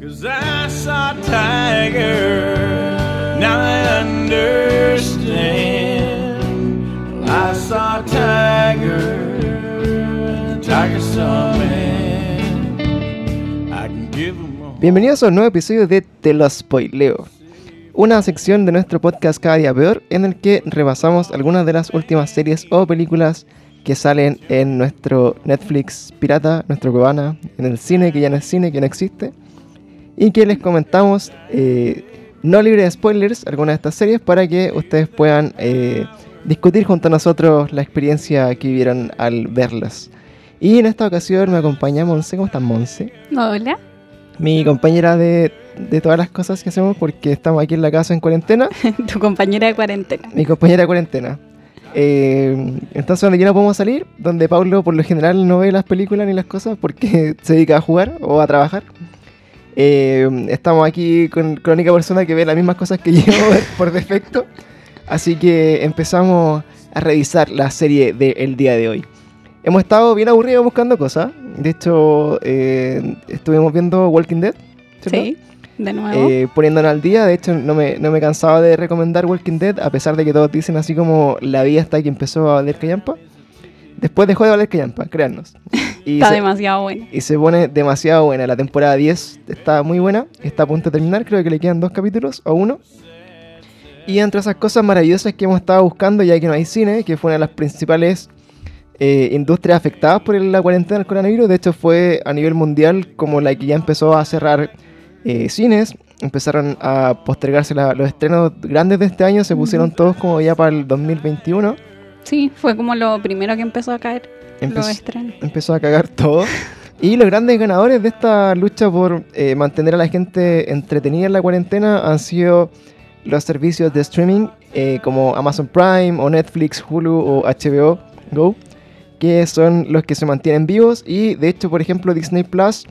Cause I saw Tiger, now I saw Tiger, Tiger saw a Bienvenidos a un nuevo episodio de Te lo spoileo, una sección de nuestro podcast Cada Día Peor en el que repasamos algunas de las últimas series o películas que salen en nuestro Netflix pirata, nuestro cubana, en el cine que ya no es cine, que no existe, y que les comentamos eh, no libre de spoilers algunas de estas series para que ustedes puedan eh, discutir junto a nosotros la experiencia que vivieron al verlas. Y en esta ocasión me acompaña Monse, ¿cómo estás Monse? Hola. mi compañera de, de todas las cosas que hacemos porque estamos aquí en la casa en cuarentena, Tu compañera de cuarentena. mi compañera de cuarentena. Eh, entonces, donde ya no podemos salir, donde Pablo por lo general no ve las películas ni las cosas porque se dedica a jugar o a trabajar. Eh, estamos aquí con, con la única persona que ve las mismas cosas que yo por defecto. Así que empezamos a revisar la serie del día de hoy. Hemos estado bien aburridos buscando cosas. De hecho, eh, estuvimos viendo Walking Dead. ¿cierto? Sí, de nuevo. eh, poniéndonos al día. De hecho, no me, no me cansaba de recomendar Walking Dead, a pesar de que todos dicen así como la vida hasta que empezó a valer callampa. Después dejó de valer callampa, créannos. Y Está se, demasiado bueno. y se pone demasiado buena. La temporada 10 está muy buena, está a punto de terminar. Creo que le quedan dos capítulos o uno. Y entre esas cosas maravillosas que hemos estado buscando, ya que no hay cine, que fue una de las principales eh, industrias afectadas por la cuarentena del coronavirus. De hecho, fue a nivel mundial como la que ya empezó a cerrar eh, cines. Empezaron a postergarse la- los estrenos grandes de este año, se pusieron todos como ya para el 2021. Sí, fue como lo primero que empezó a caer los Empezó- estrenos. empezó a cagar todo. Y los grandes ganadores de esta lucha por eh, mantener a la gente entretenida en la cuarentena han sido los servicios de streaming eh, como Amazon Prime o Netflix, Hulu o HBO Go, que son los que se mantienen vivos. Y de hecho, por ejemplo, Disney Plus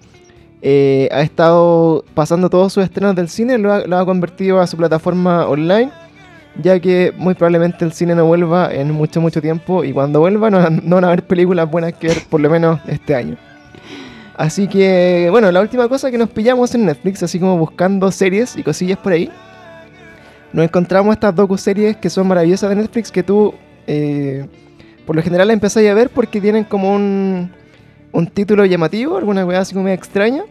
eh, ha estado pasando todos sus estrenos del cine, lo ha, lo ha convertido a su plataforma online. Ya que muy probablemente el cine no vuelva en mucho, mucho tiempo. Y cuando vuelva, no, van a haber películas buenas que ver, por lo menos este año. Así que, bueno, la última cosa que nos pillamos en Netflix, así como buscando series y cosillas por ahí, nos encontramos estas docu-series que son maravillosas de Netflix que tú, eh, por lo general, las empezás a ver porque tienen como un, un título llamativo, alguna weá así como media extraña,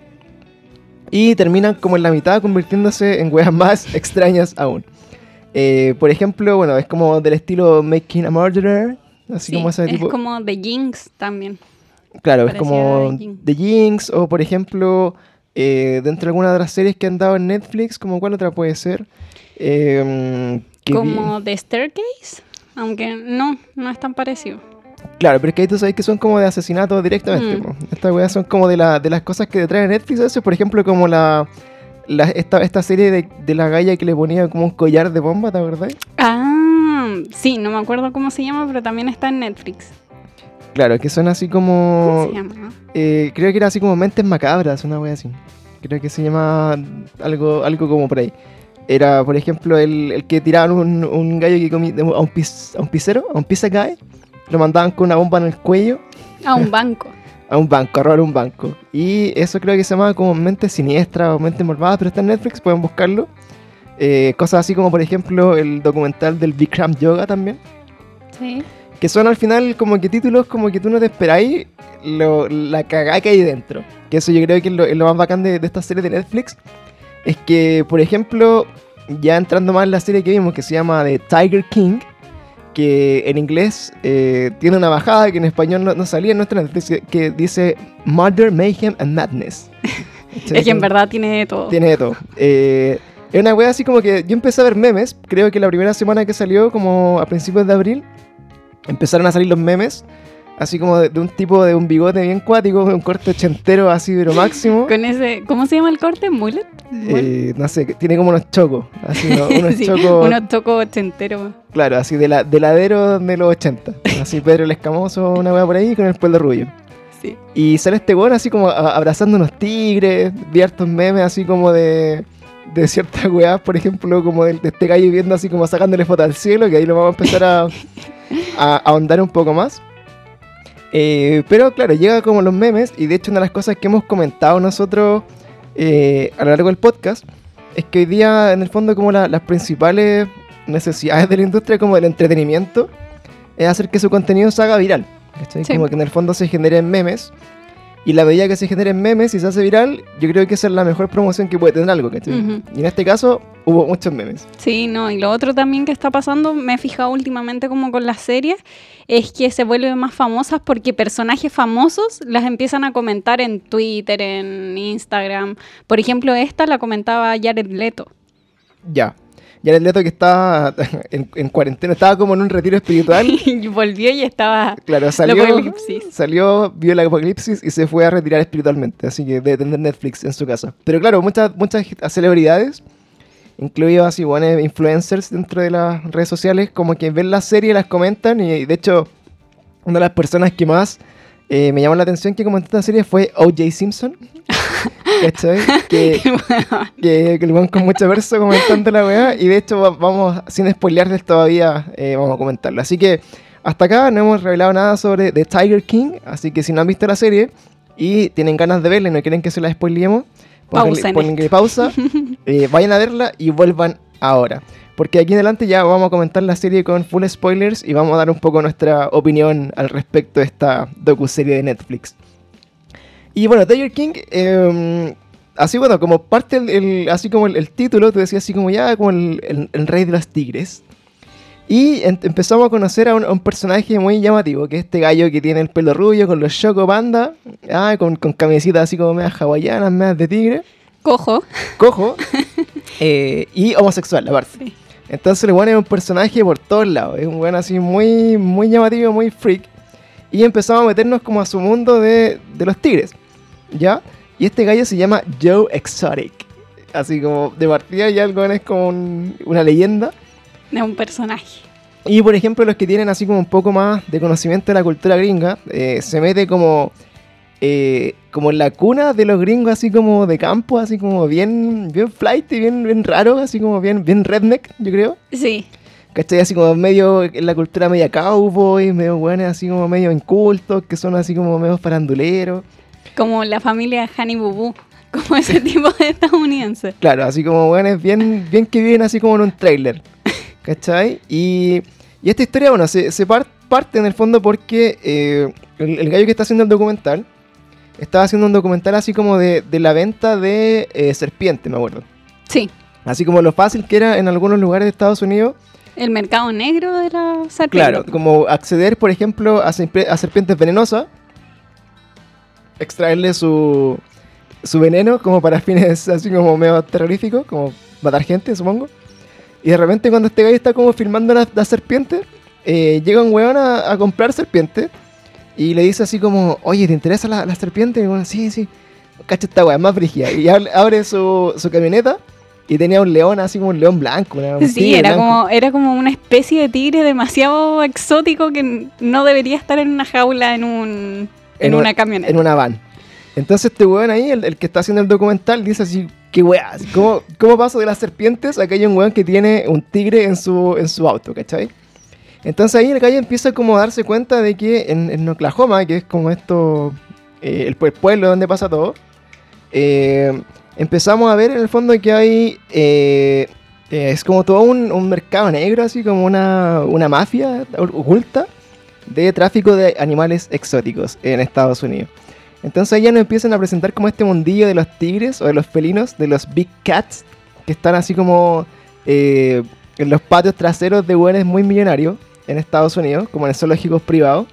y terminan como en la mitad convirtiéndose en weas más extrañas aún. Eh, por ejemplo, bueno, es como del estilo Making a Murderer, así Sí, como ese es tipo. como The Jinx también. Claro, es como a The Jinx. O por ejemplo, eh, dentro de alguna de las series que han dado en Netflix, como cuál otra puede ser. Eh, vi- Como The Staircase, aunque no, no es tan parecido. Claro, pero es que ahí tú sabes que son como de asesinato directamente. Mm. Estas weas son como de, la, de las cosas que trae Netflix. Eso, por ejemplo, como la, la- esta, esta serie de, de la galla que le ponía como un collar de bomba, ¿te acordás? Ah, sí, no me acuerdo cómo se llama, pero también está en Netflix. Claro, que son así ¿Cómo como... se llama? eh, creo que era así como Mentes Macabras, una wea así. Creo que se llama algo, algo como por ahí. Era, por ejemplo, el, el que tiraban un, un gallo que comía a un, pis- a un pisero, a un pizza guy. Lo mandaban con una bomba en el cuello A un banco. A un banco, a robar un banco. Y eso creo que se llama como Mente Siniestra o Mente Malvada, pero está en Netflix, pueden buscarlo. Eh, cosas así como, por ejemplo, el documental del Bikram Yoga también. Sí. Que son al final como que títulos como que tú no te esperáis lo, la cagada que hay dentro. Que eso yo creo que es lo, es lo más bacán de, de esta serie de Netflix. Es que, por ejemplo, ya entrando más en la serie que vimos, que se llama The Tiger King, que en inglés eh, tiene una bajada que en español no, no salía en nuestra que dice Murder, Mayhem and Madness. Es que en verdad tiene de todo. Tiene de todo. Eh, es una wea así como que yo empecé a ver memes. Creo que la primera semana que salió, como a principios de abril, empezaron a salir los memes. Así como de, de un tipo de un bigote bien cuático, un corte ochentero así, pero máximo. Con ese, ¿cómo se llama el corte? ¿Mullet? Eh, no sé, tiene como unos chocos. Así, ¿no? unos Sí, chocos. unos tocos ochenteros. Claro, así de la, de ladero de los 80. Así Pedro el Escamoso, una wea por ahí con el pelo rubio. Sí. Y sale este weón así como a- abrazando unos tigres, vi hartos memes así como de, de ciertas weas, por ejemplo, como de, de este gallo viendo así como sacándole foto al cielo, que ahí lo vamos a empezar a, a ahondar un poco más. Eh, pero claro, llega como los memes y de hecho una de las cosas que hemos comentado nosotros eh, a lo largo del podcast es que hoy día, en el fondo, como la- las principales necesidades de la industria, como del entretenimiento, es hacer que su contenido se haga viral. ¿cachai? Sí. Como que en el fondo se generen memes. Y la medida que se generen memes y se hace viral, yo creo que esa es la mejor promoción que puede tener algo. Y en este caso, hubo muchos memes. Sí, no, y lo otro también que está pasando, me he fijado últimamente como con las series, es que se vuelven más famosas porque personajes famosos las empiezan a comentar en Twitter, en Instagram. Por ejemplo, esta la comentaba Jared Leto. Ya. El Leto que estaba en, en cuarentena, estaba como en un retiro espiritual. y volvió y estaba... Claro, salió, salió, vio el apocalipsis y se fue a retirar espiritualmente. Así que debe tener Netflix en su casa. Pero claro, muchas, muchas celebridades, incluidos así, bueno, influencers dentro de las redes sociales, como que ven la serie, las comentan. Y de hecho, una de las personas que más eh, me llamó la atención que comentó esta serie fue O.J. Simpson. ¿Cachai? Que, que, que el con mucho verso comentando la weá. Y de hecho, va- vamos, sin spoilearles todavía, eh, vamos a comentarlo. Así que hasta acá no hemos revelado nada sobre The Tiger King. Así que si no han visto la serie y tienen ganas de verla y no quieren que se la spoileemos, Pausa, eh, vayan a verla y vuelvan ahora. Porque aquí en adelante ya vamos a comentar la serie con full spoilers y vamos a dar un poco nuestra opinión al respecto de esta docuserie de Netflix. Y bueno, Tiger King, eh, así bueno, como parte, el, el- así como el, el título, te decía así como ya, como el rey de los tigres. Y empezamos a conocer a un, a un personaje muy llamativo, que es este gallo que tiene el pelo rubio, con los choco panda, ah, con, con camisitas así como medias hawaianas, medias de tigre, Cojo. cojo, eh, y homosexual aparte. Sí. Entonces el weón es un personaje por todos lados, es un weón así muy, muy llamativo, muy freak. Y empezamos a meternos como a su mundo de, de los tigres, ¿ya? Y este gallo se llama Joe Exotic. Así como de partida ya el es como un- una leyenda. De un personaje. Y por ejemplo, los que tienen así como un poco más de conocimiento de la cultura gringa, eh, se mete como, eh, como en la cuna de los gringos, así como de campo, así como bien, bien flight y bien, bien raro, así como bien, bien redneck, yo creo. Sí. ¿Cachai? Así como medio en la cultura media cowboy, medio buenos, así como medio incultos, que son así como medio faranduleros. Como la familia Honey Boo Boo. Como ese tipo de estadounidense. Claro, así como buenos, bien, bien que viven así como en un trailer. ¿Cachai? Y, y esta historia, bueno, se, se par- parte en el fondo porque eh, el, el gallo que está haciendo el documental estaba haciendo un documental así como de, de la venta de eh, serpientes, me acuerdo. Sí. Así como lo fácil que era en algunos lugares de Estados Unidos El mercado negro de la serpiente. Claro, como acceder, por ejemplo, a, a serpientes venenosas, extraerle su, su veneno como para fines así como medio terroríficos, como matar gente, supongo. Y de repente cuando este gallo está como filmando las las serpientes, eh, llega un weón a, a comprar serpientes y le dice así como, oye, ¿te interesa la, la serpiente? Y weón, sí, sí. Cacha esta weá, más brígida. Y abre, su, su camioneta y tenía un león así como un león blanco. un Sí, era blanco. como, era como una especie de tigre demasiado exótico que no debería estar en una jaula en un en, En una una- camioneta. en una van. Entonces este weón ahí, el, el que está haciendo el documental, dice así, qué weá, así, ¿cómo, ¿cómo paso de las serpientes a que hay un weón que tiene un tigre en su, en su auto, ¿cachai? Entonces ahí el gallo empieza como a darse cuenta de que en, Oklahoma, que es como esto, eh, el, pue- pueblo donde pasa todo, eh, empezamos a ver en el fondo que hay, eh, eh, es como todo un, un mercado negro, así como una, una mafia oculta de tráfico de animales exóticos en Estados Unidos. Entonces ya nos empiezan a presentar como este mundillo de los tigres o de los felinos, de los big cats, que están así como eh, en los patios traseros de hueones muy millonarios en Estados Unidos, como en zoológicos privados.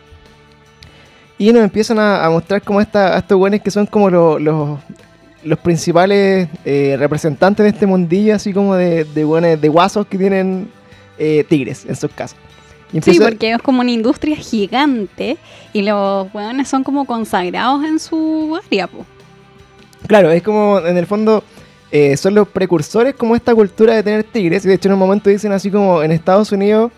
Y nos empiezan a, a mostrar como esta, a estos hueones que son como lo- los, los principales eh, representantes de este mundillo, así como de, de de guasos que tienen eh, tigres en sus casas. Sí, porque es como una industria gigante y los hueones son como consagrados en su área, po. Claro, es como en el fondo eh, son los precursores como esta cultura de tener tigres. Y de hecho en un momento dicen así como en Estados Unidos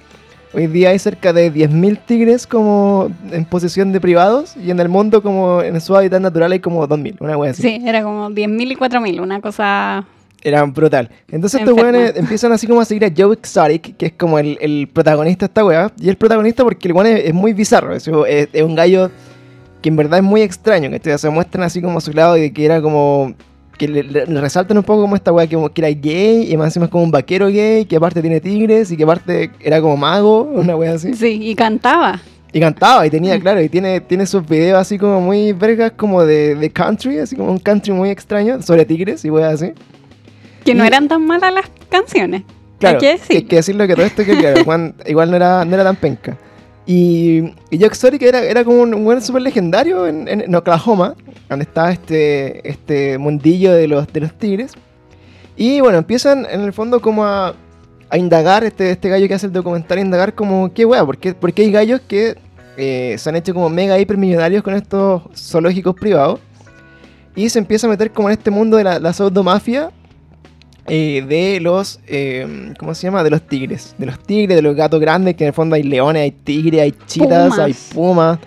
hoy día hay cerca de 10.000 tigres como en posesión de privados y en el mundo como en su hábitat natural hay como 2.000, una wea así. Sí, era como 10.000 y 4.000, una cosa... Era brutal. Entonces estos weones empiezan así como a seguir a Joe Exotic, que es como el, el protagonista de esta wea. Y el protagonista porque el weón es, es muy bizarro. Es, es- es un gallo que en verdad es muy extraño. Que se muestran así como a su lado de que era como que le, resaltan un poco como esta weá que, era gay y más encima es como un vaquero gay que aparte tiene tigres y que aparte era como mago, una weá así. Sí, y cantaba. Y cantaba y tenía, claro, y tiene, tiene sus videos así como muy vergas como de, de country, así como un country muy extraño sobre tigres y weá así. Que no eran tan malas las canciones. Claro, Hay que decir. hay que decirlo que todo esto que claro, Juan igual no era, no era tan penca. Y, y Jock Exotic era, era como un weón súper legendario en, en- en Oklahoma, donde estaba este, este mundillo de los, de los tigres. Y bueno, empiezan en el fondo como a, a indagar, este, este gallo que hace el documental, a indagar como, qué wea, ¿por qué, por qué hay gallos que eh, se han hecho como mega hipermillonarios con estos zoológicos privados? Y se empieza a meter como en este mundo de la, la pseudomafia eh, de los, eh, ¿cómo se llama? De los tigres. De los tigres, de los gatos grandes, que en el fondo hay leones, hay tigres, hay chitas, Pumas. hay pumas,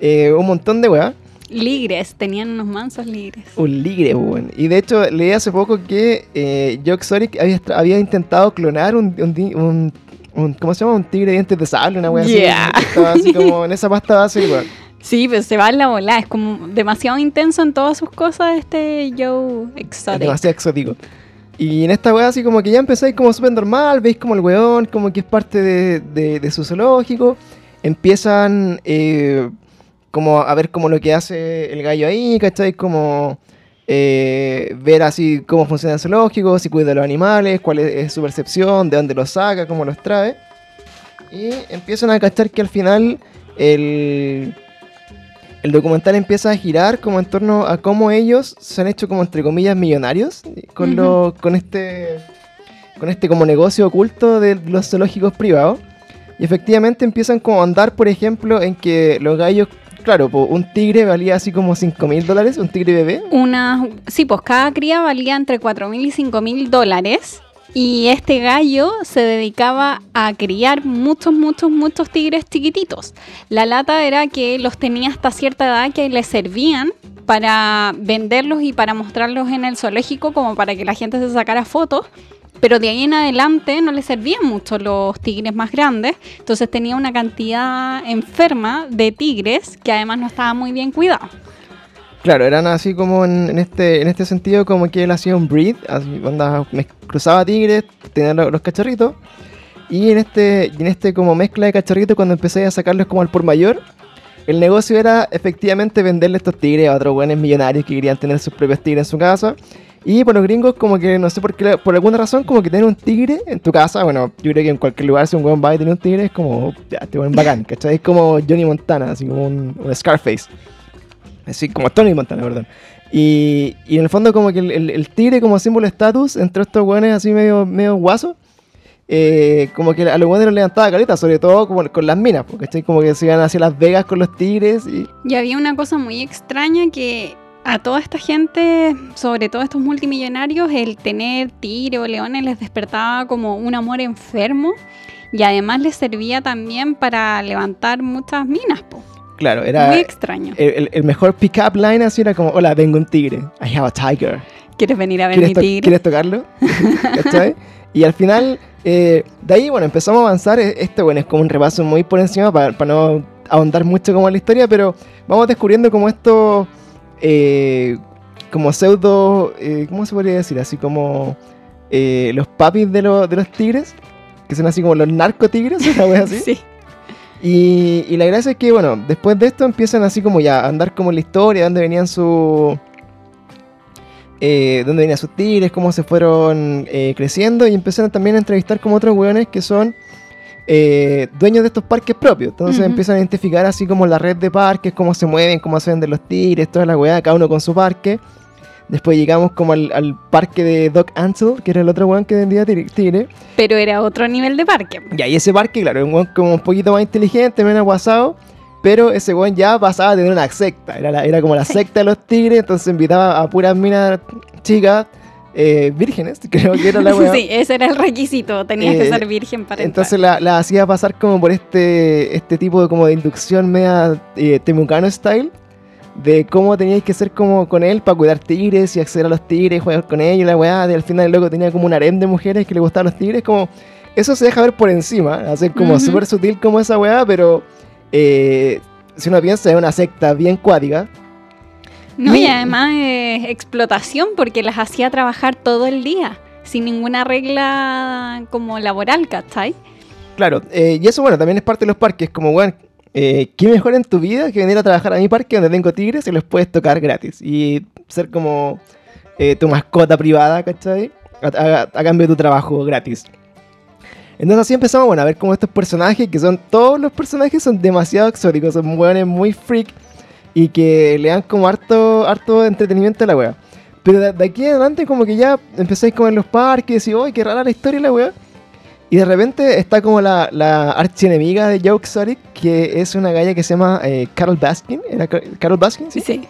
eh, un montón de weas. Ligres, tenían unos mansos ligres. Un ligre, weón. Y de hecho, leí hace poco que eh, Joe Exotic había, intentado clonar un, un, di- un- un- ¿Cómo se llama? Un tigre de dientes de sable, una wea Yeah. así. Estaba así como en esa pasta base, weón. Sí, pero se va en la bola. Es como demasiado intenso en todas sus cosas este Joe Es Exotic. demasiado exótico. Y en esta weá así como que ya empezáis como súper normal, veis como el weón, como que es parte de, de- su zoológico. Empiezan eh, como a ver como lo que hace el gallo ahí, ¿cachai? Como eh, ver así cómo funciona el zoológico, si cuida de los animales, cuál es, es su percepción, de dónde los saca, cómo los trae. Y empiezan a cachar que al final el, el documental empieza a girar como en torno a cómo ellos se han hecho como entre comillas millonarios con, Ujú. lo- con este con este como negocio oculto de los zoológicos privados y efectivamente empiezan como a andar por ejemplo en que los gallos claro po, un tigre valía así como 5 mil dólares un tigre bebé Una, sí, pues cada cría valía entre 4 mil y 5 mil dólares. Y este gallo se dedicaba a criar muchos, muchos, muchos tigres chiquititos. La lata era que los tenía hasta cierta edad que les servían para venderlos y para mostrarlos en el zoológico como para que la gente se sacara fotos. Pero de ahí en adelante no les servían mucho los tigres más grandes. Entonces tenía una cantidad enferma de tigres que además no estaba muy bien cuidado. Claro, eran así como en, en este, en este sentido como que él hacía un breed, así, onda, mez- cruzaba tigres, tenía lo- los, cachorritos, y en este, en este como mezcla de cachorritos cuando empecé a sacarlos como al por mayor, el negocio era efectivamente venderle estos tigres a otros buenos millonarios que querían tener sus propios tigres en su casa. Y por los gringos, como que no sé por qué, por alguna razón, como que tener un tigre en tu casa, bueno, yo creo que en cualquier lugar, si un weón va y tiene un tigre, es como, ya, te buen bacán, ¿cachai? Es como Johnny Montana, así como un, un Scarface. Así como Tony Montana, perdón. Y, y en el fondo como que el, tigre como símbolo de estatus entre estos weones así medio, medio guasos, eh, como que a los weones los levantaba caleta, sobre todo como con las minas, porque estoy como que se iban hacia Las Vegas con los tigres y... Y había una cosa muy extraña que a toda esta gente, sobre todo estos multimillonarios, el tener tigre o leones les despertaba como un amor enfermo y además les servía también para levantar muchas minas. po. Claro, era... muy extraño. El, mejor pick-up line así era como, hola, tengo un tigre. I have a tiger. ¿Quieres venir a ver ¿Quieres, mi tigre? ¿quieres tocarlo? Y al final, eh, de ahí, bueno, empezamos a avanzar. E- Este, bueno, es como un repaso muy por encima para, para no ahondar mucho como en la historia, pero vamos descubriendo como esto, eh, como pseudo, eh, ¿cómo se podría decir? Así como eh, los papis de, los de los tigres, que son así como los narcotigres, una wea así. Sí. Y, y la gracia es que, bueno, después de esto empiezan así como ya a andar como en la historia, dónde venían su... Eh, dónde venían sus tigres, cómo se fueron eh, creciendo y empezaron también a entrevistar como otros weones que son eh, dueños de estos parques propios. Entonces empiezan a identificar así como la red de parques, cómo se mueven, cómo se venden los tigres, toda la weá, cada uno con su parque. Después llegamos como al, al parque de Doc Ansel, que era el otro weón que vendía tigre. Pero era otro nivel de parque. Y ahí ese parque, claro, es un weón como un poquito más inteligente, menos aguasado. Pero ese weón ya pasaba a tener una secta. Era, la- era como la Sí. secta de los tigres. Entonces invitaba a puras minas chicas, eh, vírgenes, creo que era la weá. Sí, ese era el requisito. Tenías que Eh, ser virgen para Entonces la, la hacía pasar como por este, este tipo de, como de inducción media eh, temucano style. De cómo teníais que ser como con él para cuidar tigres y acceder a los tigres, jugar con ellos, la weá. Y al final el loco tenía como un harem de mujeres que le gustaban los tigres. Como, eso se deja ver por encima, hacer como Ujú. súper sutil como esa weá, pero eh, si uno piensa es una secta bien cuática. No, y Y- además explotación porque las hacía trabajar todo el día, sin ninguna regla como laboral, ¿cachai? Claro, eh, y eso, bueno, también es parte de los parques. Como, weón, eh, ¿qué mejor en tu vida que venir a trabajar a mi parque donde tengo tigres y los puedes tocar gratis? Y ser como eh, tu mascota privada, ¿cachai? A, cambio de tu trabajo gratis. Entonces así empezamos, bueno, a ver cómo estos personajes, que son todos los personajes, son demasiado exóticos, son weones muy freak y que le dan como harto, harto entretenimiento a la wea. Pero de, aquí adelante como que ya empezáis como en los parques y, ¡ay, qué rara la historia la wea! Y de repente está como la, la archienemiga de Joe Exotic, que es una galla que se llama eh, Carol Baskin. ¿Era Car- Carol Baskin? Sí. Sí.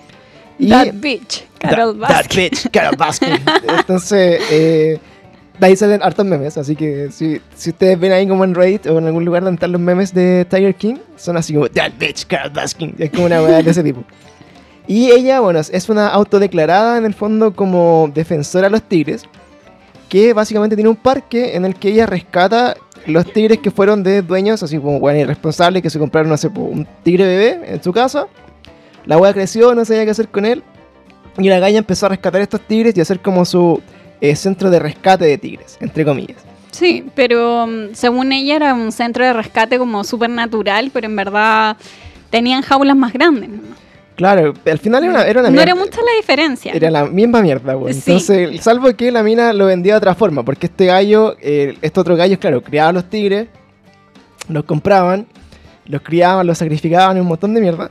Y- That bitch, Carol That- that Baskin. bitch, Carol Baskin. Entonces, eh, de ahí salen hartos memes. Así que si, si ustedes ven ahí como en Reddit o en algún lugar donde están los memes de Tiger King, son así como That bitch, Carol Baskin. Es como una weá de ese tipo. Y ella, bueno, es- es una autodeclarada en el fondo como defensora de los tigres. Que básicamente tiene un parque en el que ella rescata los tigres que fueron de dueños, así como bueno, irresponsables, que se compraron, no sé, un tigre bebé en su casa. La weá creció, no sabía qué hacer con él. Y la galla empezó a rescatar estos tigres y a hacer como su eh, centro de rescate de tigres, entre comillas. Sí, pero mm, según ella era un centro de rescate como súper natural, pero en verdad tenían jaulas más grandes. ¿no? Claro, al final era una, era una No era mucha la diferencia. Era la misma mierda, weón. Sí. Entonces, salvo que la mina lo vendía de otra forma, porque este gallo, eh, estos otros gallos, claro, criaban los tigres, los compraban, los criaban, los sacrificaban y un montón de mierda.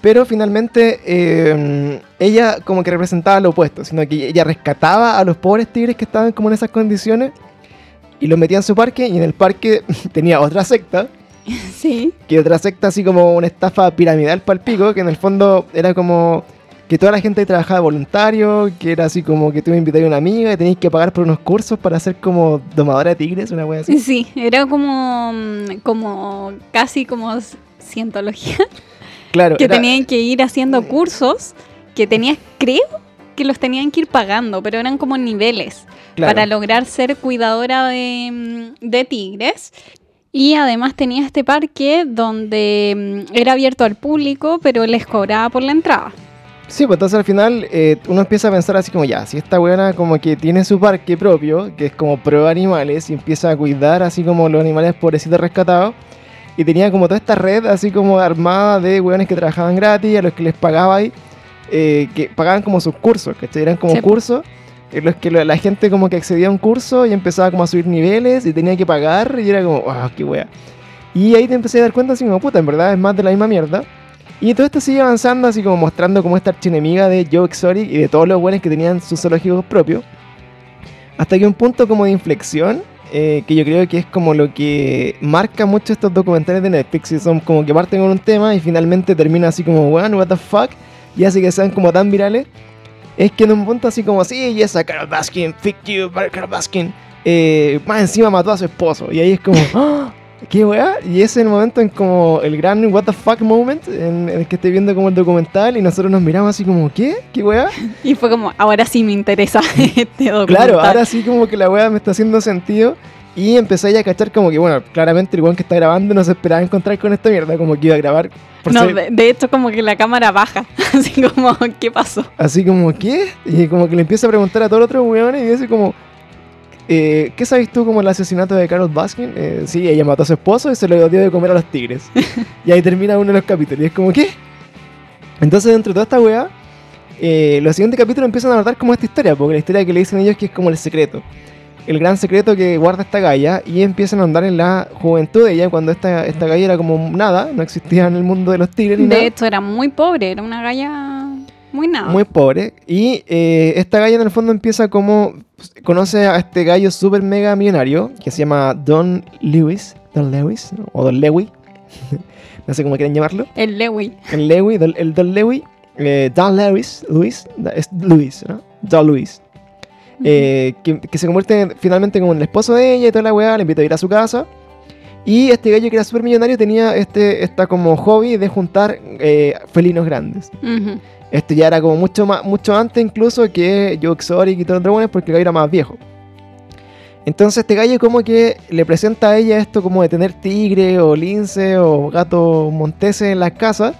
Pero finalmente eh, ella como que representaba lo opuesto, sino que ella rescataba a los pobres tigres que estaban como en esas condiciones y los metía en su parque y en el parque tenía otra secta Sí. que otra secta así como una estafa piramidal para el pico, que en el fondo era como que toda la gente trabajaba voluntario, que era así como que tú me invitas a una amiga y tenéis que pagar por unos cursos para ser como domadora de tigres, una wea así. Sí, era como, mm, como casi como cientología, Claro, que era- tenían que ir haciendo cursos, que tenías, creo que los tenían que ir pagando, pero eran como niveles claro, para lograr ser cuidadora de, mm, de tigres. Y además tenía este parque donde mm, era abierto al público, pero les cobraba por la entrada. Sí, pues entonces al final eh, uno empieza a pensar así como ya, si esta buena como que tiene su parque propio, que es como pro animales, y empieza a cuidar así como los animales pobrecitos rescatados, y tenía como toda esta red así como armada de weones que trabajaban gratis, a los que les pagaba ahí, eh, que pagaban como sus cursos, ¿cachai? Eran como Sí. cursos en los que la gente como que accedía a un curso y empezaba como a subir niveles y tenía que pagar y era como, ah, qué wea. Y ahí te empecé a dar cuenta así como, puta, en verdad es más de la misma mierda. Y todo esto sigue avanzando, así como mostrando como esta archienemiga de Joe Exotic y de todos los buenos que tenían sus zoológicos propios. Hasta que un punto como de inflexión, eh, que yo creo que es como lo que marca mucho estos documentales de Netflix, y son como que parten con un tema y finalmente termina así como, weón, what the fuck, y hace que sean como tan virales. Es que en un punto así como, sí, y esa Carol Baskin, fuck you, Carol Baskin, eh, más encima mató a su esposo. Y ahí es como, ¡Ah! ¿Qué weá? Y ese es el momento en como el gran what the fuck moment en, en el que estoy viendo como el documental y nosotros nos miramos así como, ¿qué? ¿Qué weá? Y fue como, ahora sí me interesa este documental. Claro, ahora sí como que la weá me está haciendo sentido. Y empecé ya a cachar como que, bueno, claramente el weón que está grabando no se esperaba encontrar con esta mierda, como que iba a grabar por No, ser- de, de hecho como que la cámara baja, así como, ¿qué pasó? así como, ¿qué? Y como que le empieza a preguntar a todos los otros weones y dice como, eh, ¿qué sabes tú como el asesinato de Carol Baskin? Eh, sí, ella mató a su esposo y se lo dio de comer a los tigres. y ahí termina uno de los capítulos y es como, ¿qué? Entonces dentro de toda esta weá, eh, los siguientes capítulos empiezan a abordar como esta historia, porque la historia que le dicen ellos que es como el secreto. El gran secreto que guarda esta galla y empiezan a andar en la juventud de ella cuando esta, esta galla era como nada, no existía en el mundo de los tigres ni nada De hecho era muy pobre, era una galla muy nada. muy pobre. Y eh, esta galla en el fondo empieza como. pues, Conoce a este gallo super mega millonario que se llama Don Lewis. Don Lewis, ¿no? o Don Lewy. no sé cómo quieren llamarlo. El Lewy. El Lewy, el Don Lewy. eh, Don Lewis, Luis, es Luis, ¿no? Don Luis. Eh, que, que se convierte en- finalmente como en el esposo de ella y toda la weá, le invita a ir a su casa. Y este gallo que era súper millonario tenía este, esta como hobby de juntar eh, felinos grandes. Ujú. Esto ya era como mucho más, mucho antes incluso que Joe Exotic y todos los dragones porque el gallo era más viejo. Entonces este gallo como que le presenta a ella esto como de tener tigre o lince o gato montese en las casas.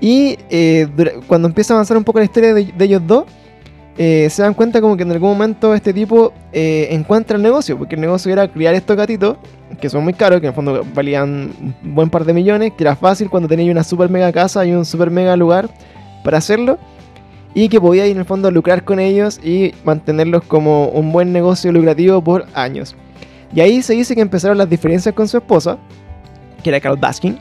Y eh, cuando empieza a avanzar un poco la historia de, de ellos dos, eh, se dan cuenta como que en algún momento este tipo eh, encuentra el negocio, porque el negocio era criar estos gatitos, que son muy caros, que en el fondo valían un buen par de millones, que era fácil cuando tenías una super mega casa y un super mega lugar para hacerlo, y que podía en el fondo lucrar con ellos y mantenerlos como un buen negocio lucrativo por años. Y ahí se dice que empezaron las diferencias con su esposa, que era Carol Baskin,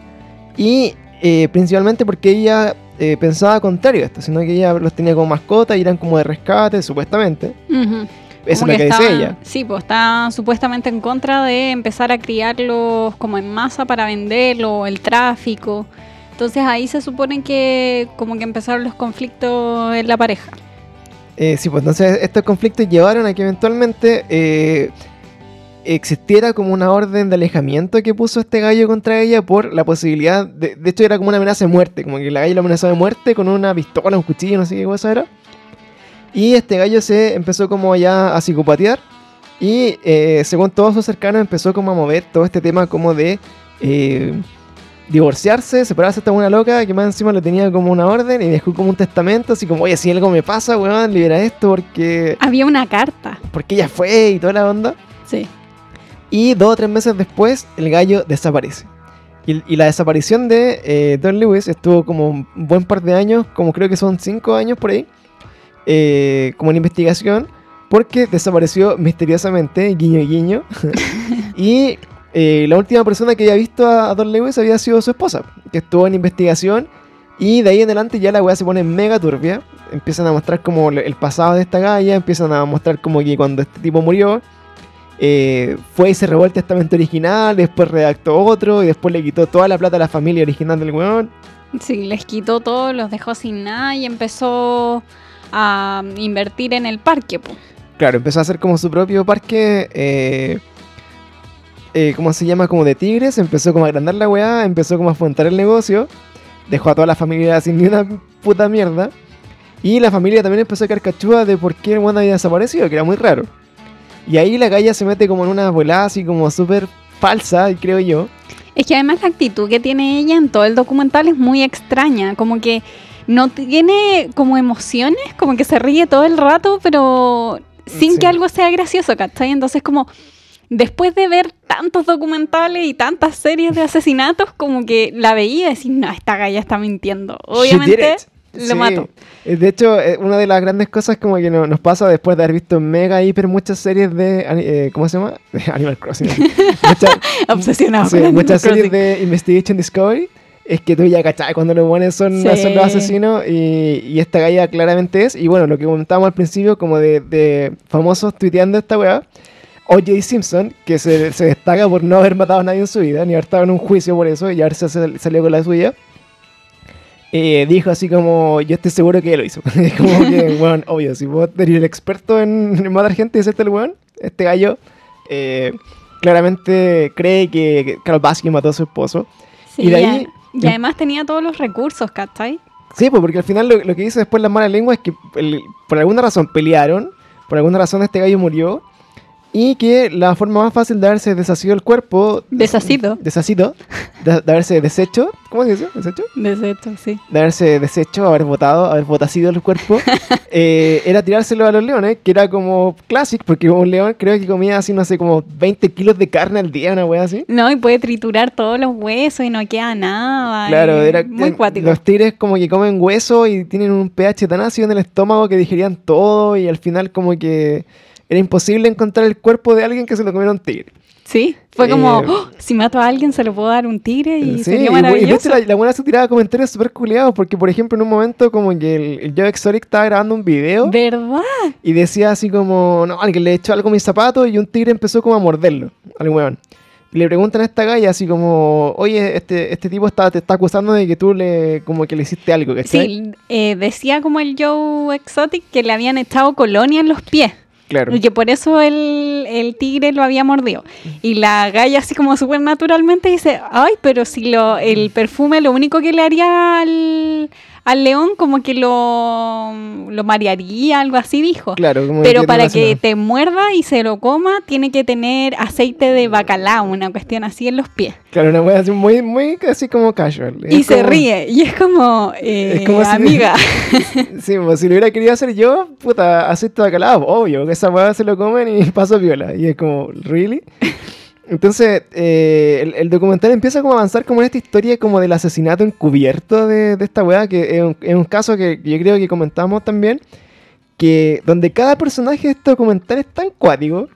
y eh, principalmente porque ella eh, pensaba contrario a esto, sino que ella los tenía como mascota y eran como de rescate, supuestamente. Eso es lo que estaba- dice ella. Sí, pues está supuestamente en contra de empezar a criarlos como en masa para venderlo, el tráfico. Entonces ahí se supone que como que empezaron los conflictos en la pareja. Eh, sí, pues entonces estos conflictos llevaron a que eventualmente eh, existiera como una orden de alejamiento que puso este gallo contra ella por la posibilidad, de, de hecho era como una amenaza de muerte, como que la gallo la amenazó de muerte con una pistola, un cuchillo, no sé qué cosa era. Y este gallo se empezó como ya a psicopatear y eh, según todos sus cercanos empezó como a mover todo este tema como de eh, divorciarse, separarse esta una loca que más encima le tenía como una orden y dejó como un testamento así como, oye, si algo me pasa, weón, libera esto porque, Había una carta. porque ella fue y toda la onda. Sí. Y dos o tres meses después, el gallo desaparece. Y, y la desaparición de eh, Don Lewis estuvo como un buen par de años, como creo que son cinco años por ahí, eh, como en investigación, porque desapareció misteriosamente, guiño guiño. y eh, la última persona que había visto a, a Don Lewis había sido su esposa, que estuvo en investigación. Y de ahí en adelante ya la weá se pone mega turbia. Empiezan a mostrar como el pasado de esta galla, empiezan a mostrar como que cuando este tipo murió, eh, fue y se robó el testamento original, después redactó otro y después le quitó toda la plata a la familia original del weón. Sí, les quitó todo, los dejó sin nada y empezó a invertir en el parque. po. Claro, empezó a hacer como su propio parque, eh, eh, ¿cómo se llama? Como de tigres, empezó como a agrandar la weá, empezó como a fomentar el negocio, dejó a toda la familia sin ni una puta mierda. Y la familia también empezó a quedar cachuda de por qué el weón había desaparecido, que era muy raro. Y ahí la galla se mete como en una volada así como súper falsa, creo yo. Es que además la actitud que tiene ella en todo el documental es muy extraña, como que no tiene como emociones, como que se ríe todo el rato, pero sin Sí. que algo sea gracioso, ¿cachai? Entonces como después de ver tantos documentales y tantas series de asesinatos, como que la veía y decir, no, esta galla está mintiendo. Obviamente. Lo Sí. mato. Eh, De hecho, eh, una de las grandes cosas como que no- nos pasa después de haber visto mega, hiper muchas series de... eh, ¿Cómo se llama? De Animal Crossing. Muchas- Obsesionado. sí, con Animal muchas series Crossing. de Investigation Discovery. Es que tú ya cachai cuando los buenos son, Sí. son los asesinos y, y esta galla claramente es. Y bueno, lo que comentábamos al principio como de, de famosos tuiteando esta weá. O.J. Simpson, que se, se destaca por no haber matado a nadie en su vida, ni haber estado en un juicio por eso y haberse sal- salido con la suya. Eh, dijo así como, yo estoy seguro que él lo hizo. Como que, weón, obvio, si vos eres el experto en, en matar gente y hacerte el weón, este gallo eh, claramente cree que Carl Baskin mató a su esposo. Sí, y de ahí- y además tenía todos los recursos, ¿cachai? Sí, pues porque al final lo, lo que dice después la mala lengua es que el- por alguna razón pelearon, por alguna razón este gallo murió, y que la forma más fácil de haberse deshacido el cuerpo... Deshacido. Deshacido. De, de haberse deshecho. ¿Cómo se dice? ¿Deshecho? Desde esto, sí. de haberse deshecho, haber botado, haber botacido el cuerpo, eh, era tirárselo a los leones, que era como clásico, porque un león creo que comía así, no sé, como 20 kilos de carne al día, una wea así. No, y puede triturar todos los huesos y no queda nada. Claro, era muy cuático. Los tigres como que comen hueso y tienen un pH tan ácido en el estómago que digerían todo y al final como que era imposible encontrar el cuerpo de alguien que se lo comiera un tigre. Sí, fue como, Eh, "Oh, si mato a alguien se lo puedo dar un tigre y Sí, sería y, y maravilloso. hecho la, la buena se tiraba comentarios súper culiados porque por ejemplo en un momento como que el, el Joe Exotic estaba grabando un video ¿Verdad? Y decía así como, no, alguien le echó algo a mis zapatos y un tigre empezó como a morderlo al weón. Y le preguntan a esta galla así como, oye, este, este tipo está, te está acusando de que tú le, como que le hiciste algo, ¿cachai? Sí, eh, decía como el Joe Exotic que le habían echado colonia en los pies. Claro. Y que por eso el, el tigre lo había mordido. Y la galla así como súper naturalmente dice, ay, pero si lo, el perfume lo único que le haría al, al león como que lo, lo marearía, algo así dijo. Claro, como Pero para que te muerda y se lo coma, tiene que tener aceite de bacalao, una cuestión así en los pies. Claro, una wea así muy, muy así como casual. y Es se como- ríe. Y es como, eh, Es como si- amiga. Sí, pues si lo hubiera querido hacer yo, puta, aceite de bacalao, obvio, que esa weá se lo comen y paso viola. Y es como, ¿really? Entonces, eh, el, documental empieza como a avanzar como en esta historia como del asesinato encubierto de, esta weá, que es un, caso que yo creo que comentamos también, que donde cada personaje de este documental es tan cuático.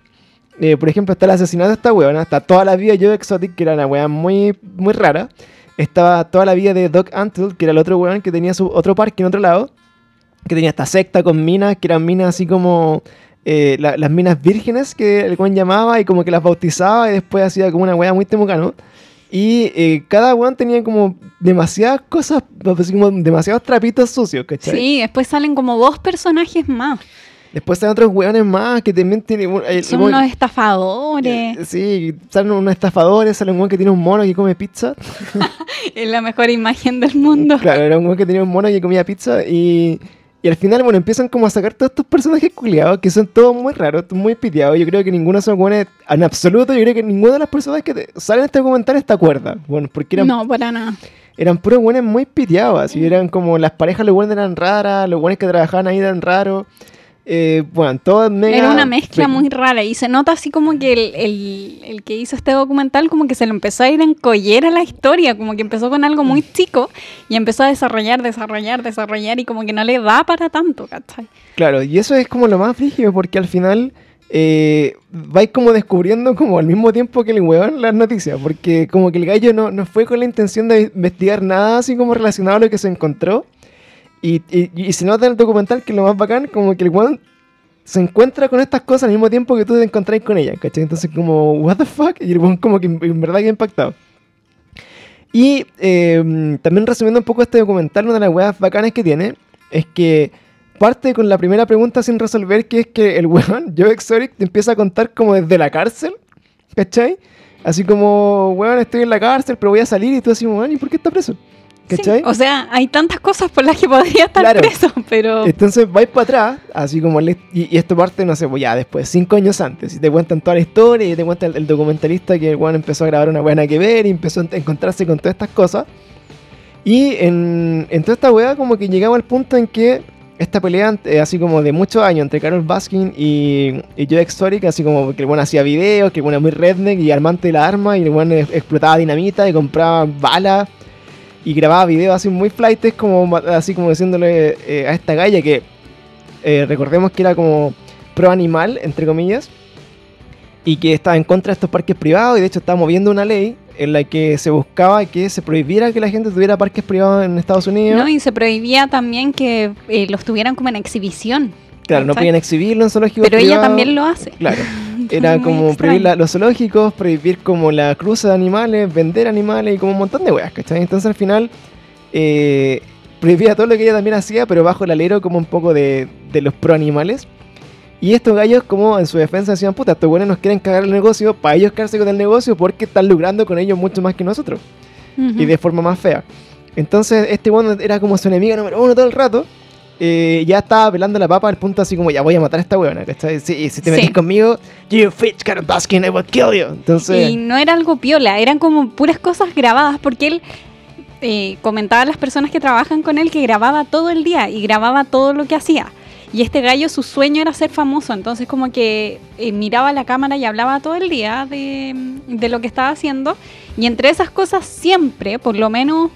Eh, por ejemplo, está el asesinato de esta weona, está toda la vida Joe Exotic, que era una weá muy, muy rara. Estaba toda la vida de Doc Antle, que era el otro weón que tenía su otro parque en otro lado que tenía esta secta con minas, que eran minas así como eh, la- las minas vírgenes que el weón llamaba y como que las bautizaba y después hacía como una weá muy temucano. Y eh, cada weón tenía como demasiadas cosas, como demasiados trapitos sucios, ¿cachai? Sí, después salen como dos personajes más. Después salen otros weones más que también tienen... el- Son weón- unos estafadores. eh, Sí, salen unos estafadores, sale un weón que tiene un mono que come pizza. Es la mejor imagen del mundo. Claro, era un weón que tenía un mono que comía pizza y, y al final, bueno, empiezan como a sacar todos estos personajes culiados que son todos muy raros, muy piteados. Yo creo que ninguno esos weones, en absoluto, yo creo que ninguna de las personas que te- salen en este documental está cuerda. Bueno, porque eran, No, para nada. eran puros weones muy piteados, así eran como las parejas, los weones eran raras, los weones que trabajaban ahí eran raros. Eh, bueno, todo mega... Era una mezcla muy rara y se nota así como que el, el- el que hizo este documental como que se le empezó a ir en collera la historia, como que empezó con algo muy chico y empezó a desarrollar, desarrollar, desarrollar y como que no le da para tanto, ¿cachai? Claro, y eso es como lo más frígido, porque al final eh, vais como descubriendo como al mismo tiempo que el weón las noticias, porque como que el gallo no, no fue con la intención de investigar nada así como relacionado a lo que se encontró. Y, y- y se nota en el documental que lo más bacán, como que el weón se encuentra con estas cosas al mismo tiempo que tú te encontrás con ellas, ¿cachai? Entonces como, what the fuck, y el weón como que en, verdad queda impactado. Y eh, también resumiendo un poco este documental, una de las weas bacanas que tiene es que parte con la primera pregunta sin resolver, que es que el weón, Joe Exotic, te empieza a contar como desde la cárcel, ¿cachai? Así como, weón, estoy en la cárcel, pero voy a salir, y tú así, weón, ¿y por qué está preso? ¿Cachai? Sí, o sea, hay tantas cosas por las que podría estar Claro. preso, pero Entonces vais para atrás, así como, le- y, y esto parte, no sé, pues ya después, cinco años antes, y te cuentan toda la historia, y te cuenta el, el documentalista que el weón empezó a grabar una buena que ver, y empezó a encontrarse con todas estas cosas. Y en, en toda esta weá, como que llegamos al punto en que esta pelea, eh, así como de muchos años, entre Carol Baskin y, y Joe Exotic, así como que el weón hacía videos, que el era muy redneck y armante de la arma, y el ex- explotaba dinamita y compraba balas y grababa videos así muy flightes, como así como diciéndole eh, a esta galla que eh, recordemos que era como pro animal, entre comillas, y que estaba en contra de estos parques privados, y de hecho estaba moviendo una ley en la que se buscaba que se prohibiera que la gente tuviera parques privados en Estados Unidos. no, y se prohibía también que eh, los tuvieran como en exhibición. claro, no podían exhibirlo en zoológicos Pero ella también lo hace. Claro. Era como prohibir la- los zoológicos, prohibir como la cruza de animales, vender animales y como un montón de weas, ¿cachai? Entonces al final eh, prohibía todo lo que ella también hacía, pero bajo el alero como un poco de, de los pro animales. Y estos gallos como en su defensa decían, puta, estos buenos nos quieren cagar el negocio, para ellos quedarse con el negocio porque están lucrando con ellos mucho más que nosotros y de forma más fea. Entonces, este bueno era como su enemiga número uno todo el rato. Eh, ya estaba pelando la papa al punto así como, ya voy a matar a esta weona, ¿cachai? Si, si te Sí. metes conmigo, you bitch, Carol Baskin, I will kill you. Entonces, Y no era algo piola, eran como puras cosas grabadas, porque él eh, comentaba a las personas que trabajan con él que grababa todo el día y grababa todo lo que hacía. Y este gallo, su sueño era ser famoso, entonces como que eh, miraba a la cámara y hablaba todo el día de, de lo que estaba haciendo. Y entre esas cosas siempre, por lo menos,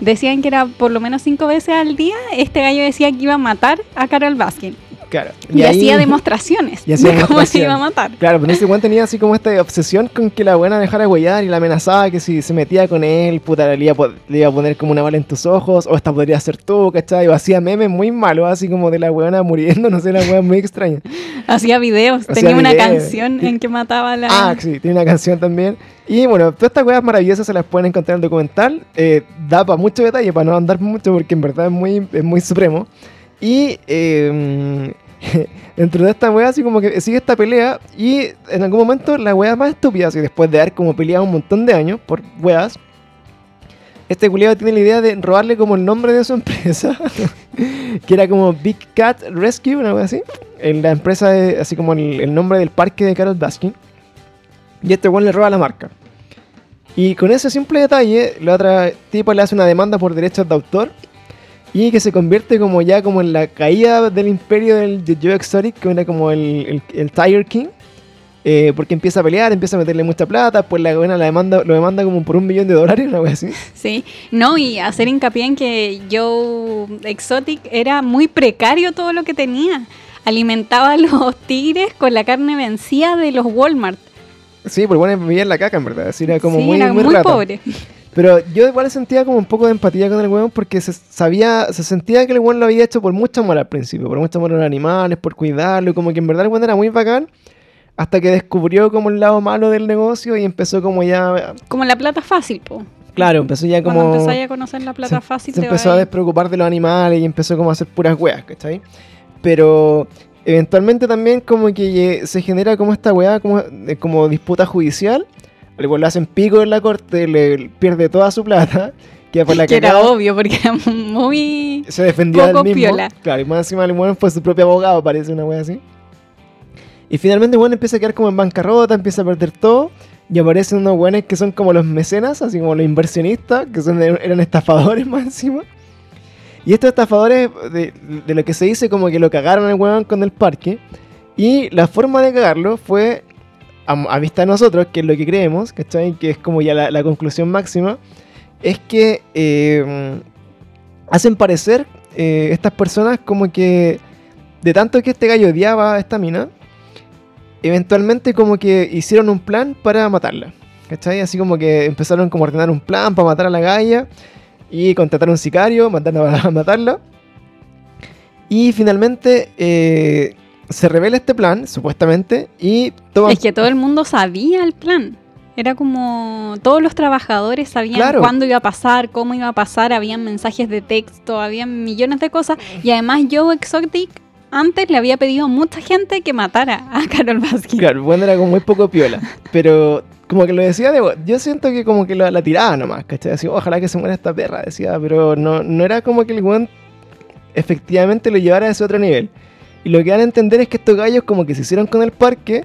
decían que era por lo menos cinco veces al día, este gallo decía que iba a matar a Carol Baskin. Claro. Y, ahí- hacía demostraciones y hacía de cómo se iba a matar. Claro, pero ese weón tenía así como esta obsesión con que la buena dejara de huellar y la amenazaba que si se metía con él, puta, le iba, le iba a poner como una bala en tus ojos, o esta podría ser tú, ¿cachai? O hacía memes muy malos, así como de la buena muriendo, no sé, la buena muy extraña. Hacía videos, Hacía tenía una videos. canción en que mataba a la... Ah, sí, tiene una canción también. Y bueno, todas estas weas maravillosas se las pueden encontrar en el documental. Eh, da para mucho detalle, para no andar mucho, porque en verdad es muy, es muy supremo. Y eh, dentro de esta wea, así como que sigue esta pelea. Y en algún momento, la wea más estúpida, así después de haber como peleado un montón de años por weas, Este culiado tiene la idea de robarle como el nombre de su empresa, que era como Big Cat Rescue, una cosa así. En la empresa, de- así como el, nombre del parque de Carol Baskin. Y este weón le roba la marca. Y con ese simple detalle, la otra tipo le hace una demanda por derechos de autor. Y que se convierte como ya como en la caída del imperio del de Joe Exotic, que era como el, el, el Tiger King. eh, porque empieza a pelear, empieza a meterle mucha plata, pues la buena la demanda, lo demanda como por un millón de dólares, una wea así. Sí, no, y hacer hincapié en que Joe Exotic era muy precario todo lo que tenía. Alimentaba a los tigres con la carne vencida de los Walmart. Sí, pues bueno, vivía en la caca, en verdad. Así era como sí, muy, era muy pobre. Pero yo igual sentía como un poco de empatía con el weón porque se sabía, se sentía que el weón lo había hecho por mucho amor al principio, por mucho amor a los animales, por cuidarlo, y como que en verdad el weón era muy bacán, hasta que descubrió como el lado malo del negocio y empezó como ya, Como la plata fácil, po. claro, empezó ya Cuando como... empezáis a conocer la plata se, fácil, se te empezó a vas despreocupar de los animales y empezó como a hacer puras weas, ¿cachai? Pero eventualmente también como que eh, se genera como esta wea, como, de- como disputa judicial. Weón le hacen pico en la corte, le pierde toda su plata, queda por la que era obvio, porque era muy... se defendía poco del mismo. piola. Claro, y más encima el fue su propio abogado, parece una wea así. Y finalmente el weón empieza a quedar como en bancarrota, empieza a perder todo. Y aparecen unos weones que son como los mecenas, así como los inversionistas, que son, eran estafadores más encima. Y estos estafadores, de, de lo que se dice, como que lo cagaron al weón con el parque. Y la forma de cagarlo fue, a, vista de nosotros, que es lo que creemos, ¿cachai? Que es como ya la, conclusión máxima, es que eh, hacen parecer eh, estas personas como que, de tanto que este gallo odiaba a esta mina, eventualmente como que hicieron un plan para matarla. ¿Cachai? Así como que empezaron como a ordenar un plan para matar a la galla y contratar a un sicario, mandarla a matarla. Y finalmente eh, se revela este plan, supuestamente, y toman... Es que todo el mundo sabía el plan. Era como todos los trabajadores sabían Claro. cuándo iba a pasar, cómo iba a pasar, habían mensajes de texto, habían millones de cosas. Y además Joe Exotic antes le había pedido a mucha gente que matara a Carol Baskin. Claro, bueno, era como muy poco piola. Pero como que lo decía de... Yo siento que como que la, la tiraba nomás, ¿cachai? Así, ojalá que se muera esta perra, decía. Pero no, no era como que el weón efectivamente lo llevara a ese otro nivel. Y lo que dan a entender es que estos gallos como que se hicieron con el parque,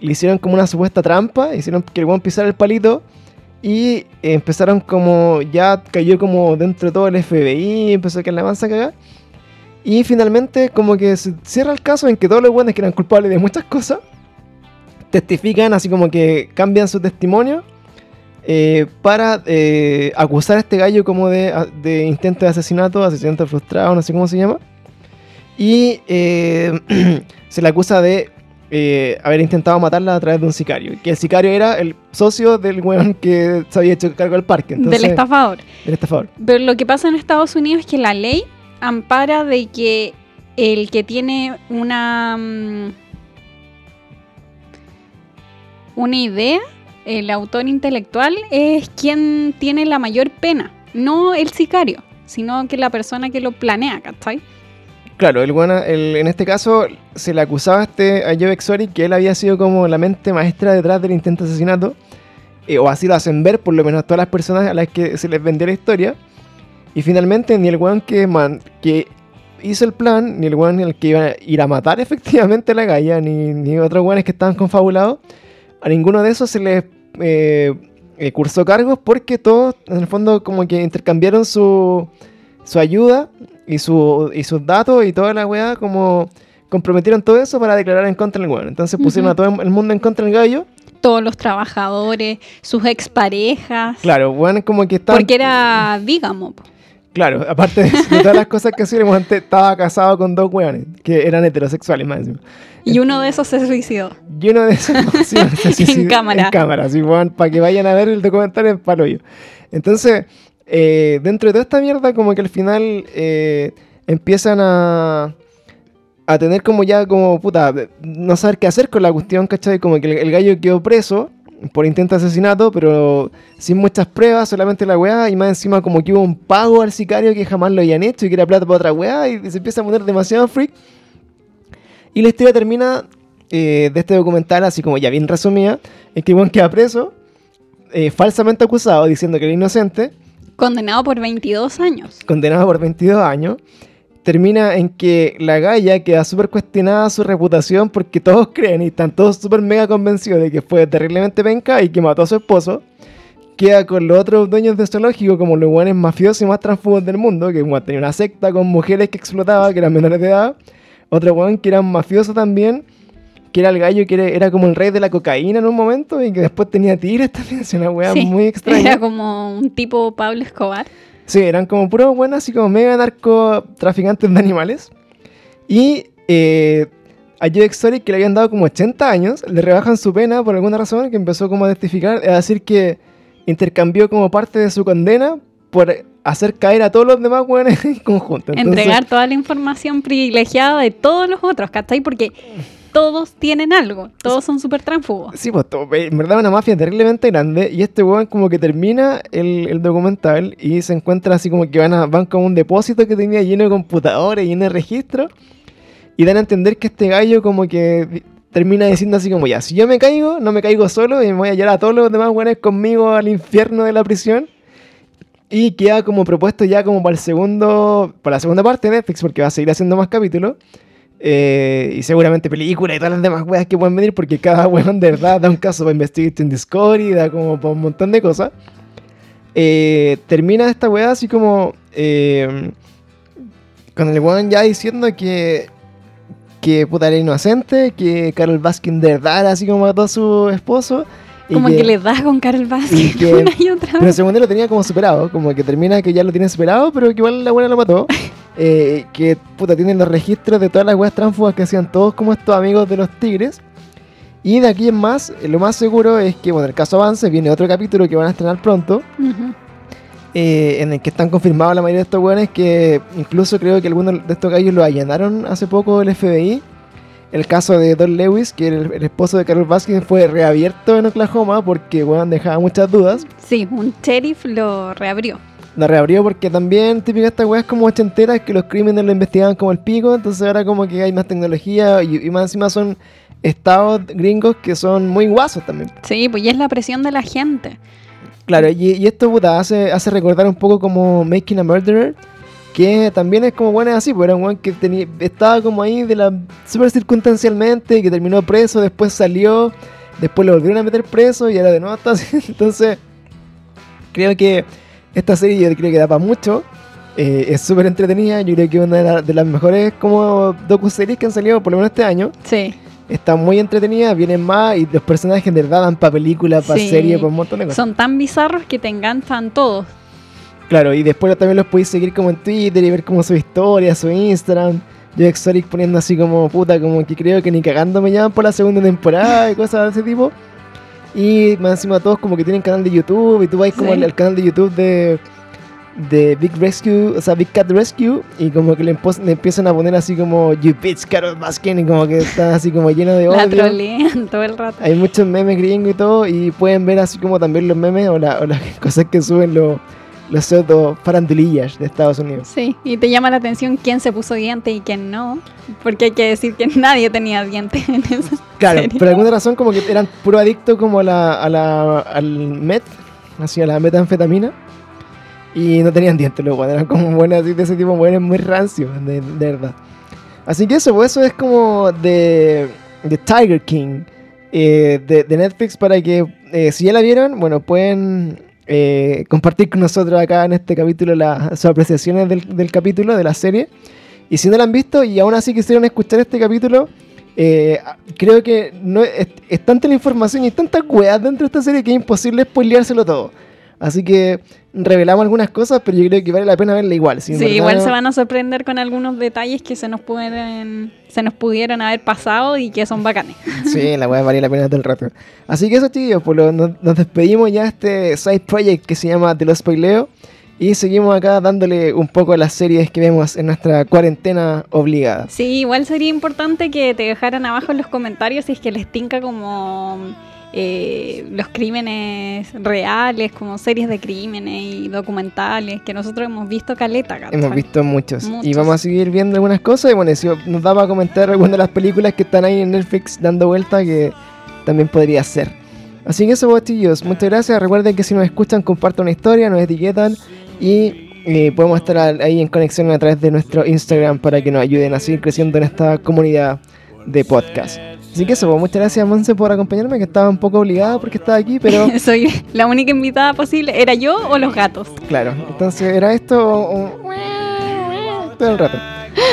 le hicieron como una supuesta trampa, hicieron que el weón pisara el palito y empezaron como, ya cayó como dentro de todo el FBI, empezó a que la mansa a cagar. Y finalmente como que se cierra el caso en que todos los buenos que eran culpables de muchas cosas testifican, así como que cambian su testimonio eh, para eh, acusar a este gallo como de, de intento de asesinato, asesinato frustrado, no sé cómo se llama. Y eh, se le acusa de eh, haber intentado matarla a través de un sicario. Que el sicario era el socio del weón que se había hecho cargo del parque. Entonces, del estafador. Del estafador. Pero lo que pasa en Estados Unidos es que la ley ampara de que el que tiene una mm, una idea, el autor intelectual es quien tiene la mayor pena, no el sicario, sino que la persona que lo planea, ¿cachai? Claro, el bueno, el- en este caso se le acusaba a, este, a Joe Exotic que él había sido como la mente maestra detrás del intento de asesinato, eh, o así lo hacen ver por lo menos todas las personas a las que se les vendió la historia. Y finalmente ni el weón que, man- que hizo el plan, ni el weón el que iba a ir a matar efectivamente a la galla, ni, ni otros weones que estaban confabulados, a ninguno de esos se les eh, eh, cursó cargos porque todos en el fondo como que intercambiaron su, su ayuda y, su, y sus datos y toda la weá, como comprometieron todo eso para declarar en contra del weón. Entonces pusieron a todo el mundo en contra del gallo. Todos los trabajadores, sus exparejas, Claro, weón, como que estaban. porque era bígamo. Claro, aparte de, de todas las cosas que hacía, el weón te- estaba casado con dos weones que eran heterosexuales más encima. Y uno de esos se suicidó. Y uno de esos sí, se suicidó cámara. En cámara, así, weón, para que vayan a ver el documental en palo yo. Entonces, eh, dentro de toda esta mierda, como que al final eh, empiezan a, a tener como ya, como puta, no saber qué hacer con la cuestión, ¿cachai? Como que el, gallo quedó preso por intento de asesinato, pero sin muchas pruebas, solamente la weá, y más encima como que hubo un pago al sicario que jamás lo habían hecho y que era plata para otra weá, y se empieza a poner demasiado freak. Y la historia termina eh, de este documental, así como ya bien resumida, es que weón queda preso, falsamente acusado, diciendo que era inocente, Condenado por 22 años. condenado por 22 años, termina en que la Gaia queda súper cuestionada su reputación porque todos creen y están todos súper mega convencidos de que fue terriblemente penca y que mató a su esposo. Queda con los otros dueños de zoológico como los buenos mafiosos y más transfugos del mundo, que tenía una secta con mujeres que explotaba, que eran menores de edad. Otro weón que era un mafioso también, que era el gallo que era, era como el rey de la cocaína en un momento y que después tenía tigres también, es una weá Sí, muy extraña. Era como un tipo Pablo Escobar. Sí, eran como puros buenos, así como mega narcotraficantes de animales. Y eh, a Joe Exotic, que le habían dado como 80 años, le rebajan su pena por alguna razón, que empezó como a testificar, a decir que intercambió como parte de su condena por hacer caer a todos los demás weones en conjunto. Entonces, Entregar toda la información privilegiada de todos los otros, ¿cachai? Porque todos tienen algo, todos son súper tránsfugos. Sí, pues to- en verdad una mafia terriblemente grande y este weón como que termina el, el documental y se encuentra así como que van, a, van como un depósito que tenía lleno de computadores, lleno de registros y dan a entender que este gallo como que termina diciendo así como ya, si yo me caigo, no me caigo solo y me voy a llevar a todos los demás weones conmigo al infierno de la prisión y queda como propuesto ya como para el segundo, para la segunda parte de Netflix porque va a seguir haciendo más capítulos. Eh, y seguramente películas y todas las demás weas que pueden venir porque cada weón de verdad da un caso para Investigation Discovery, da como para un montón de cosas. Eh, termina esta wea así como eh, con el weón ya diciendo que que puta era inocente, que Carol Baskin de verdad era así como mató a su esposo. y Como que, le das con Carol y Baskin que- una y otra pero vez. según él lo tenía como superado, como que termina que ya lo tiene superado, pero que igual la buena lo mató. Eh, que puta tienen los registros de todas las weas tránsfugas que hacían todos como estos amigos de los tigres. Y de aquí en más, eh, lo más seguro es que, bueno, el caso avance, viene otro capítulo que van a estrenar pronto, eh, en el que están confirmados la mayoría de estos weones que incluso creo que algunos de estos gallos lo allanaron hace poco el FBI. El caso de Don Lewis, que era el, el esposo de Carol Baskin, fue reabierto en Oklahoma porque, weón, dejaba muchas dudas. Sí, un sheriff lo reabrió. La reabrió porque también típica esta weá es como ochenteras que los crímenes lo investigaban como el pico, entonces ahora como que hay más tecnología y, y más encima son estados gringos que son muy guasos también. Sí, pues ya es la presión de la gente. Claro, y, y esto puta hace, hace recordar un poco como Making a Murderer, que también es como bueno así, pues era un weón que tenía, estaba como ahí de la súper circunstancialmente, que terminó preso, después salió, después lo volvieron a meter preso y ahora de nuevo está así. Entonces, creo que esta serie yo creo que da para mucho. eh, es súper entretenida, yo creo que es una de, la- de las mejores como docu-series que han salido por lo menos este año. Sí. Está muy entretenida, vienen más y los personajes de verdad dan para película, para Sí. serie, para un montón de cosas. Son tan bizarros que te enganchan todos. Claro, y después también los podéis seguir como en Twitter y ver como su historia, su Instagram. Yo Exotic poniendo así como puta, como que creo que ni cagando me llaman por la segunda temporada y cosas de ese tipo. Y más encima todos como que tienen canal de YouTube y tú vais como al, al canal de YouTube de, de Big Rescue, o sea, Big Cat Rescue y como que le, le empiezan a poner así como You bitch, Carol Baskin y como que está así como lleno de La odio. trolean todo el rato. Hay muchos memes gringos y todo, y pueden ver así como también los memes o, la- o las cosas que suben los, los pseudo farandulillas de Estados Unidos. Sí, y te llama la atención quién se puso diente y quién no. Porque hay que decir que nadie tenía diente en eso. Claro, por alguna razón como que eran puro adictos como a la, a la, al met, así a la metanfetamina, y no tenían dientes, buenos, eran como buenos así de ese tipo, buenos muy rancios, de, de verdad. Así que eso, pues eso es como de, de Tiger King eh, de, de Netflix para que eh, si ya la vieron, bueno, pueden eh, compartir con nosotros acá en este capítulo la- sus apreciaciones del, del capítulo, de la serie. Y si no la han visto y aún así quisieron escuchar este capítulo, eh, creo que no es, es tanta la información y tantas weas dentro de esta serie que es imposible spoileárselo todo. Así que revelamos algunas cosas, pero yo creo que vale la pena verla igual. si Sí, verdad igual se van a sorprender con algunos detalles que se nos pueden, se nos pudieron haber pasado y que son bacanes. Sí, la weá vale la pena todo el rato. Así que eso, chicos, pues lo- nos, nos despedimos ya de este side project que se llama Te lo spoileo. Y seguimos acá dándole un poco a las series que vemos en nuestra cuarentena obligada. Sí, igual sería importante que te dejaran abajo en los comentarios si es que les tinca como eh, los crímenes reales, como series de crímenes y documentales, que nosotros hemos visto caleta, ¿cachai? Hemos visto muchos. Y Muchos. vamos a seguir viendo algunas cosas. Y bueno, si nos da para comentar algunas de las películas que están ahí en Netflix dando vuelta, que también podría ser. Así que eso, chillos. Muchas gracias. Recuerden que si nos escuchan, compartan una historia, nos etiquetan. Y eh, podemos estar ahí en conexión a través de nuestro Instagram para que nos ayuden a seguir creciendo en esta comunidad de podcast. Así que eso, pues, muchas gracias Monse por acompañarme, que estaba un poco obligada porque estaba aquí, pero Soy la única invitada posible. ¿Era yo o los gatos? claro, entonces era esto o- o- todo el rato.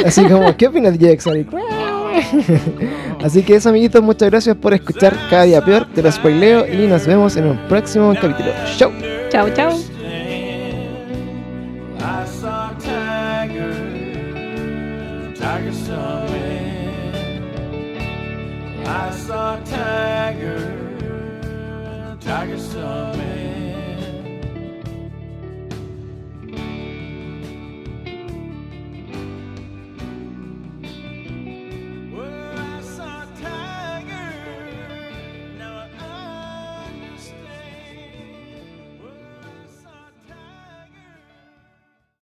Así como, ¿qué opinas de Exotic? Así que eso, amiguitos, muchas gracias por escuchar Cada Día Peor, te lo spoileo y nos vemos en un próximo capítulo. ¡Chau! Chao, chao.